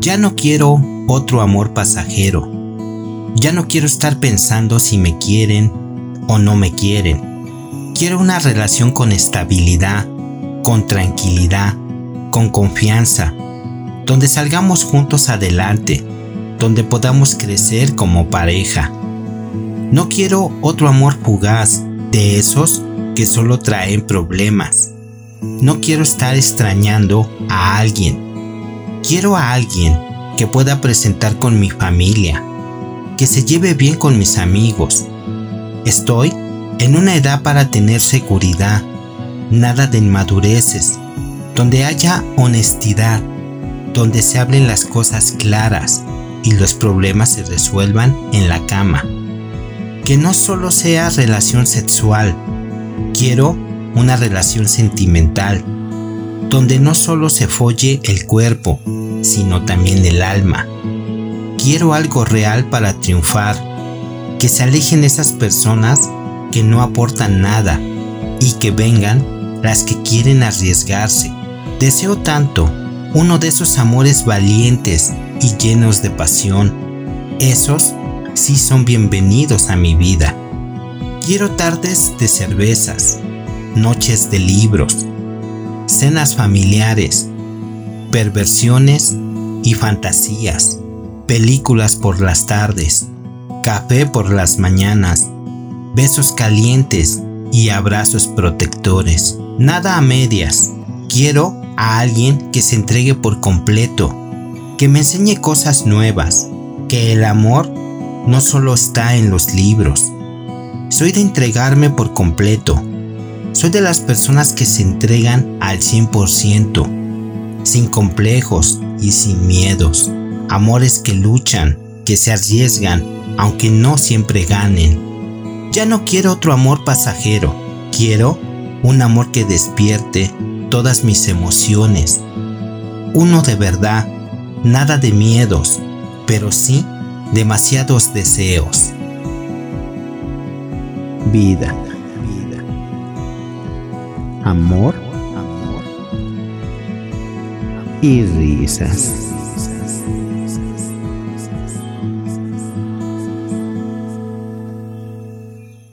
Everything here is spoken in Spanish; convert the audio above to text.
Ya no quiero otro amor pasajero. Ya no quiero estar pensando si me quieren o no me quieren. Quiero una relación con estabilidad, con tranquilidad, con confianza, donde salgamos juntos adelante, donde podamos crecer como pareja. No quiero otro amor fugaz de esos que solo traen problemas. No quiero estar extrañando a alguien Quiero a alguien que pueda presentar con mi familia, que se lleve bien con mis amigos. Estoy en una edad para tener seguridad, nada de inmadureces, donde haya honestidad, donde se hablen las cosas claras y los problemas se resuelvan en la cama. Que no solo sea relación sexual, quiero una relación sentimental, donde no solo se folle el cuerpo, sino también el alma. Quiero algo real para triunfar, que se alejen esas personas que no aportan nada y que vengan las que quieren arriesgarse. Deseo tanto uno de esos amores valientes y llenos de pasión. Esos sí son bienvenidos a mi vida. Quiero tardes de cervezas, noches de libros, cenas familiares, perversiones y fantasías, películas por las tardes, café por las mañanas, besos calientes y abrazos protectores. Nada a medias. Quiero a alguien que se entregue por completo, que me enseñe cosas nuevas, que el amor no solo está en los libros. Soy de entregarme por completo. Soy de las personas que se entregan al 100% sin complejos y sin miedos. Amores que luchan, que se arriesgan, aunque no siempre ganen. Ya no quiero otro amor pasajero, quiero un amor que despierte todas mis emociones. Uno de verdad, nada de miedos, pero sí demasiados deseos. Vida. Vida. Amor y risas.